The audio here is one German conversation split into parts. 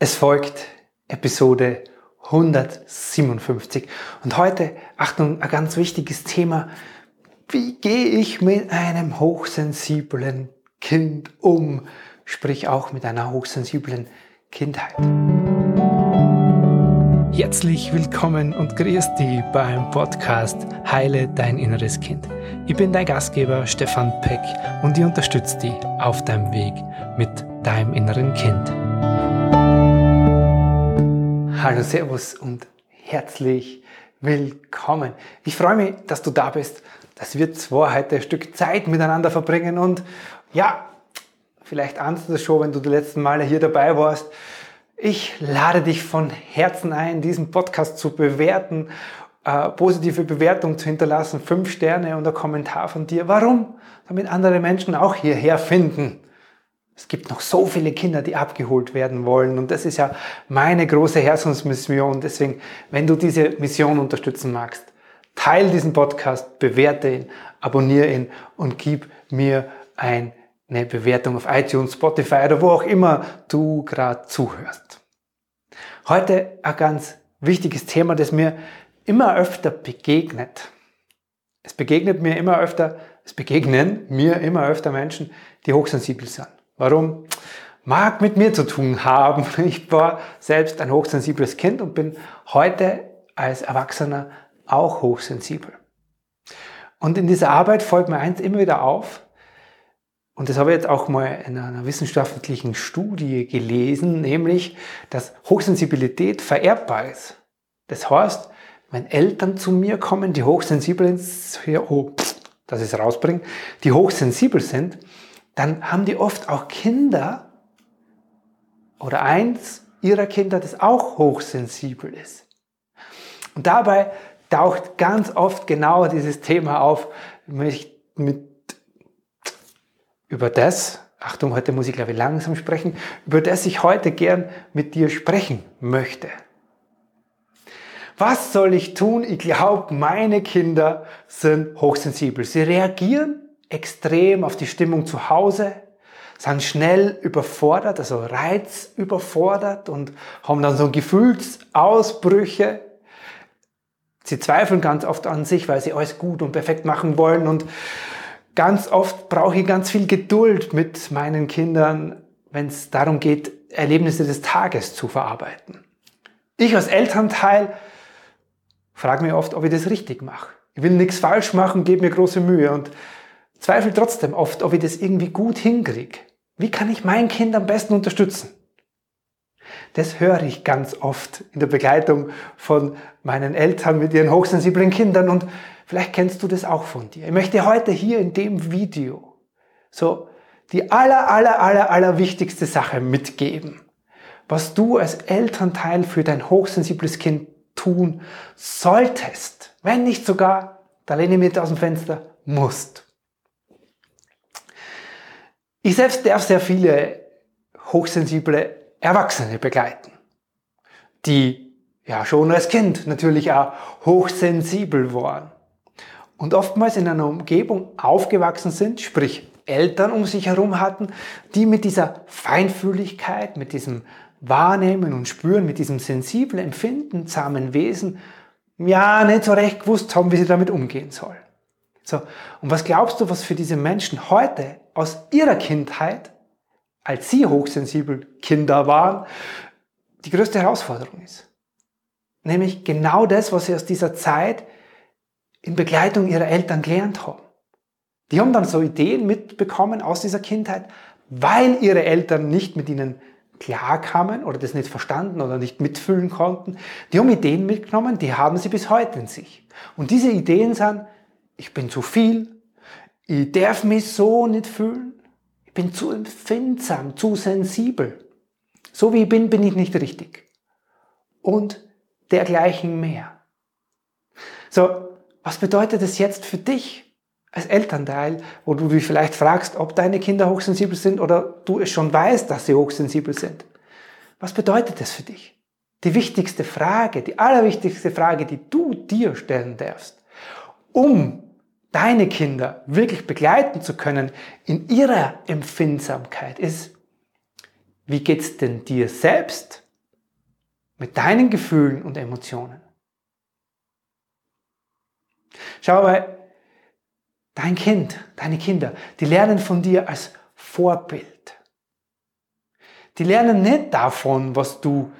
Es folgt Episode 157 und heute, Achtung, ein ganz wichtiges Thema. Wie gehe ich mit einem hochsensiblen Kind um? Sprich auch mit einer hochsensiblen Kindheit. Herzlich willkommen und grüß dich beim Podcast Heile dein inneres Kind. Ich bin dein Gastgeber Stefan Peck und ich unterstütze dich auf deinem Weg mit deinem inneren Kind. Hallo, Servus und herzlich willkommen. Ich freue mich, dass du da bist, dass wir zwei heute ein Stück Zeit miteinander verbringen und ja, vielleicht ahnst du das schon, wenn du die letzten Male hier dabei warst. Ich lade dich von Herzen ein, diesen Podcast zu bewerten, äh, positive Bewertung zu hinterlassen, fünf Sterne und ein Kommentar von dir. Warum? Damit andere Menschen auch hierher finden. Es gibt noch so viele Kinder, die abgeholt werden wollen. Und das ist ja meine große Herzensmission. Deswegen, wenn du diese Mission unterstützen magst, teile diesen Podcast, bewerte ihn, abonniere ihn und gib mir eine Bewertung auf iTunes, Spotify oder wo auch immer du gerade zuhörst. Heute ein ganz wichtiges Thema, das mir immer öfter begegnet. Es begegnet mir immer öfter, es begegnen mir immer öfter Menschen, die hochsensibel sind. Warum? Mag mit mir zu tun haben. Ich war selbst ein hochsensibles Kind und bin heute als Erwachsener auch hochsensibel. Und in dieser Arbeit folgt mir eins immer wieder auf, und das habe ich jetzt auch mal in einer wissenschaftlichen Studie gelesen, nämlich, dass Hochsensibilität vererbbar ist. Das heißt, wenn Eltern zu mir kommen, die hochsensibel sind, oh, dass ich es rausbringe, die hochsensibel sind, dann haben die oft auch Kinder oder eins ihrer Kinder, das auch hochsensibel ist. Und dabei taucht ganz oft genau dieses Thema auf, mit, mit, über das, Achtung, heute muss ich glaube ich langsam sprechen, über das ich heute gern mit dir sprechen möchte. Was soll ich tun? Ich glaube, meine Kinder sind hochsensibel. Sie reagieren extrem auf die Stimmung zu Hause, sind schnell überfordert, also reizüberfordert und haben dann so Gefühlsausbrüche. Sie zweifeln ganz oft an sich, weil sie alles gut und perfekt machen wollen und ganz oft brauche ich ganz viel Geduld mit meinen Kindern, wenn es darum geht, Erlebnisse des Tages zu verarbeiten. Ich als Elternteil frage mich oft, ob ich das richtig mache. Ich will nichts falsch machen, gebe mir große Mühe und zweifle trotzdem oft, ob ich das irgendwie gut hinkriege. Wie kann ich mein Kind am besten unterstützen? Das höre ich ganz oft in der Begleitung von meinen Eltern mit ihren hochsensiblen Kindern und vielleicht kennst du das auch von dir. Ich möchte heute hier in dem Video so die aller, aller, aller, aller wichtigste Sache mitgeben, was du als Elternteil für dein hochsensibles Kind tun solltest, wenn nicht sogar, da lehne ich mit aus dem Fenster, musst. Ich selbst darf sehr viele hochsensible Erwachsene begleiten, die ja schon als Kind natürlich auch hochsensibel waren und oftmals in einer Umgebung aufgewachsen sind, sprich Eltern um sich herum hatten, die mit dieser Feinfühligkeit, mit diesem Wahrnehmen und Spüren, mit diesem sensiblen, empfindsamen Wesen, ja, nicht so recht gewusst haben, wie sie damit umgehen sollen. So, und was glaubst du, was für diese Menschen heute aus ihrer Kindheit, als sie hochsensibel Kinder waren, die größte Herausforderung ist? Nämlich genau das, was sie aus dieser Zeit in Begleitung ihrer Eltern gelernt haben. Die haben dann so Ideen mitbekommen aus dieser Kindheit, weil ihre Eltern nicht mit ihnen klarkamen oder das nicht verstanden oder nicht mitfühlen konnten. Die haben Ideen mitgenommen, die haben sie bis heute in sich. Und diese Ideen sind, ich bin zu viel, ich darf mich so nicht fühlen, ich bin zu empfindsam, zu sensibel. So wie ich bin, bin ich nicht richtig. Und dergleichen mehr. So, was bedeutet das jetzt für dich als Elternteil, wo du dich vielleicht fragst, ob deine Kinder hochsensibel sind oder du es schon weißt, dass sie hochsensibel sind? Was bedeutet das für dich? Die wichtigste Frage, die allerwichtigste Frage, die du dir stellen darfst, um deine Kinder wirklich begleiten zu können in ihrer Empfindsamkeit ist, wie geht's denn dir selbst mit deinen Gefühlen und Emotionen. Schau mal, dein Kind, deine Kinder, die lernen von dir als Vorbild. Die lernen nicht davon, was du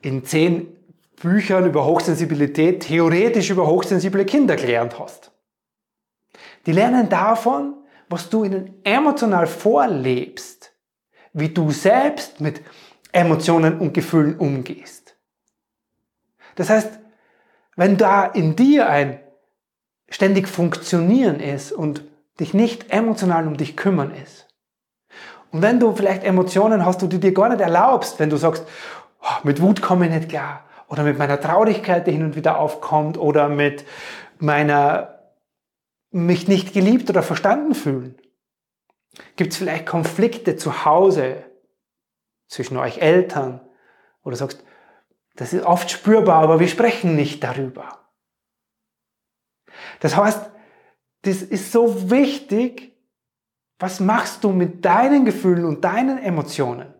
in zehn Büchern über Hochsensibilität theoretisch über hochsensible Kinder gelernt hast. Die lernen davon, was du ihnen emotional vorlebst, wie du selbst mit Emotionen und Gefühlen umgehst. Das heißt, wenn da in dir ein ständig Funktionieren ist und dich nicht emotional um dich kümmern ist, und wenn du vielleicht Emotionen hast, die du dir gar nicht erlaubst, wenn du sagst, oh, mit Wut komme ich nicht klar, oder mit meiner Traurigkeit, die hin und wieder aufkommt, oder mit meiner mich nicht geliebt oder verstanden fühlen. Gibt es vielleicht Konflikte zu Hause zwischen euch Eltern, du sagst, das ist oft spürbar, aber wir sprechen nicht darüber. Das heißt, das ist so wichtig, was machst du mit deinen Gefühlen und deinen Emotionen?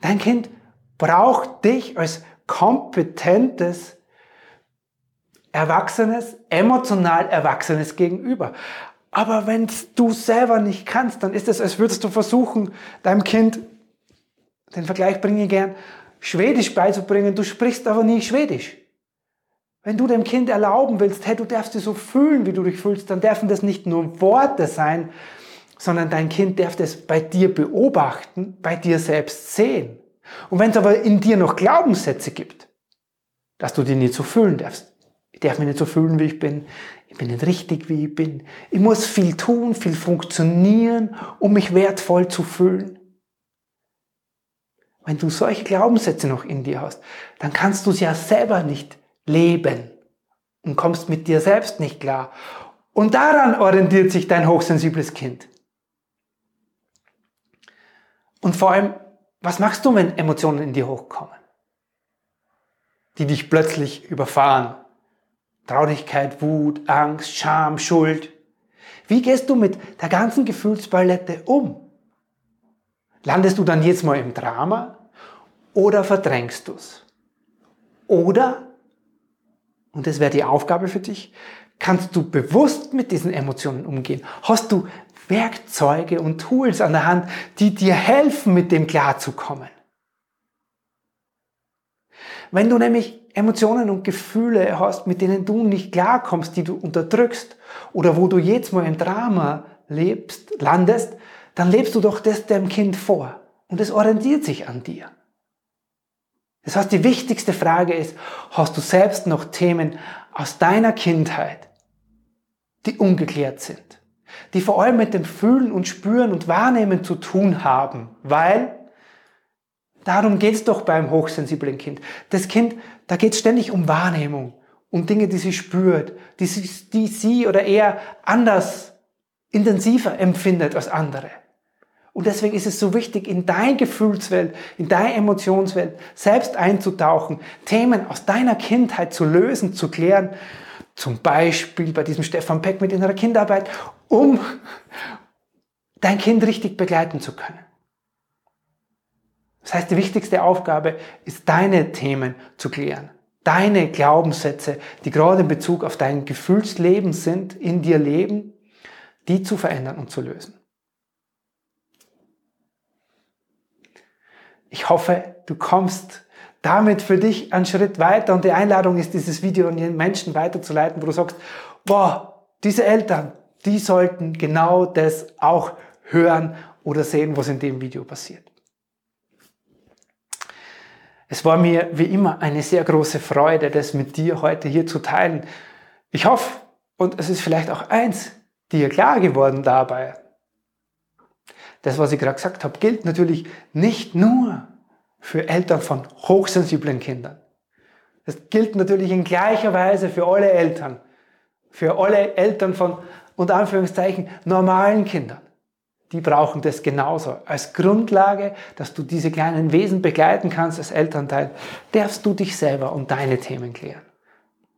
Dein Kind braucht dich als kompetentes, erwachsenes, emotional erwachsenes Gegenüber. Aber wenn du selber nicht kannst, dann ist es, als würdest du versuchen, deinem Kind, den Vergleich bringe ich gern, Schwedisch beizubringen, du sprichst aber nie Schwedisch. Wenn du dem Kind erlauben willst, hey, du darfst dich so fühlen, wie du dich fühlst, dann dürfen das nicht nur Worte sein, sondern dein Kind darf das bei dir beobachten, bei dir selbst sehen. Und wenn es aber in dir noch Glaubenssätze gibt, dass du die nicht so fühlen darfst, darf mich nicht so fühlen, wie ich bin, ich bin nicht richtig, wie ich bin. Ich muss viel tun, viel funktionieren, um mich wertvoll zu fühlen. Wenn du solche Glaubenssätze noch in dir hast, dann kannst du es ja selber nicht leben und kommst mit dir selbst nicht klar. Und daran orientiert sich dein hochsensibles Kind. Und vor allem, was machst du, wenn Emotionen in dir hochkommen, die dich plötzlich überfahren? Traurigkeit, Wut, Angst, Scham, Schuld. Wie gehst du mit der ganzen Gefühlspalette um? Landest du dann jetzt mal im Drama oder verdrängst du es? Oder, und das wäre die Aufgabe für dich, kannst du bewusst mit diesen Emotionen umgehen? Hast du Werkzeuge und Tools an der Hand, die dir helfen, mit dem klarzukommen? Wenn du nämlich Emotionen und Gefühle hast, mit denen du nicht klarkommst, die du unterdrückst oder wo du jetzt mal im Drama lebst, landest, dann lebst du doch das dem Kind vor und es orientiert sich an dir. Das heißt, die wichtigste Frage ist, hast du selbst noch Themen aus deiner Kindheit, die ungeklärt sind, die vor allem mit dem Fühlen und Spüren und Wahrnehmen zu tun haben, weil Darum geht es doch beim hochsensiblen Kind. Das Kind, da geht es ständig um Wahrnehmung, um Dinge, die sie spürt, die sie, die sie oder er anders, intensiver empfindet als andere. Und deswegen ist es so wichtig, in deine Gefühlswelt, in deine Emotionswelt selbst einzutauchen, Themen aus deiner Kindheit zu lösen, zu klären. Zum Beispiel bei diesem Stefan Peck mit innerer Kinderarbeit, um dein Kind richtig begleiten zu können. Das heißt, die wichtigste Aufgabe ist, deine Themen zu klären. Deine Glaubenssätze, die gerade in Bezug auf dein Gefühlsleben sind, in dir leben, die zu verändern und zu lösen. Ich hoffe, du kommst damit für dich einen Schritt weiter und die Einladung ist, dieses Video an den Menschen weiterzuleiten, wo du sagst, boah, diese Eltern, die sollten genau das auch hören oder sehen, was in dem Video passiert. Es war mir wie immer eine sehr große Freude, das mit dir heute hier zu teilen. Ich hoffe, und es ist vielleicht auch eins, dir klar geworden dabei. Das, was ich gerade gesagt habe, gilt natürlich nicht nur für Eltern von hochsensiblen Kindern. Es gilt natürlich in gleicher Weise für alle Eltern, für alle Eltern von, unter Anführungszeichen, normalen Kindern die brauchen das genauso. Als Grundlage, dass du diese kleinen Wesen begleiten kannst als Elternteil, darfst du dich selber und deine Themen klären.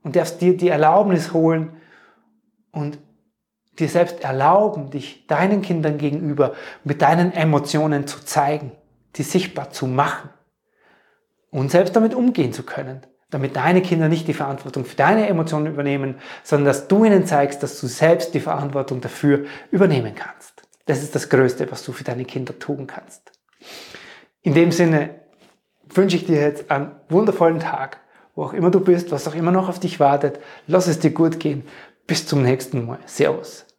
Und darfst dir die Erlaubnis holen und dir selbst erlauben, dich deinen Kindern gegenüber mit deinen Emotionen zu zeigen, die sichtbar zu machen und selbst damit umgehen zu können, damit deine Kinder nicht die Verantwortung für deine Emotionen übernehmen, sondern dass du ihnen zeigst, dass du selbst die Verantwortung dafür übernehmen kannst. Das ist das Größte, was du für deine Kinder tun kannst. In dem Sinne wünsche ich dir jetzt einen wundervollen Tag, wo auch immer du bist, was auch immer noch auf dich wartet. Lass es dir gut gehen. Bis zum nächsten Mal. Servus